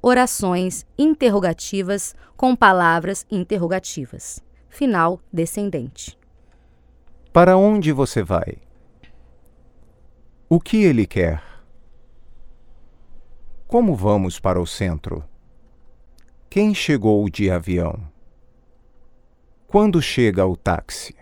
orações interrogativas com palavras interrogativas. Final descendente. Para onde você vai? O que ele quer? Como vamos para o centro? Quem chegou de avião? Quando chega o táxi?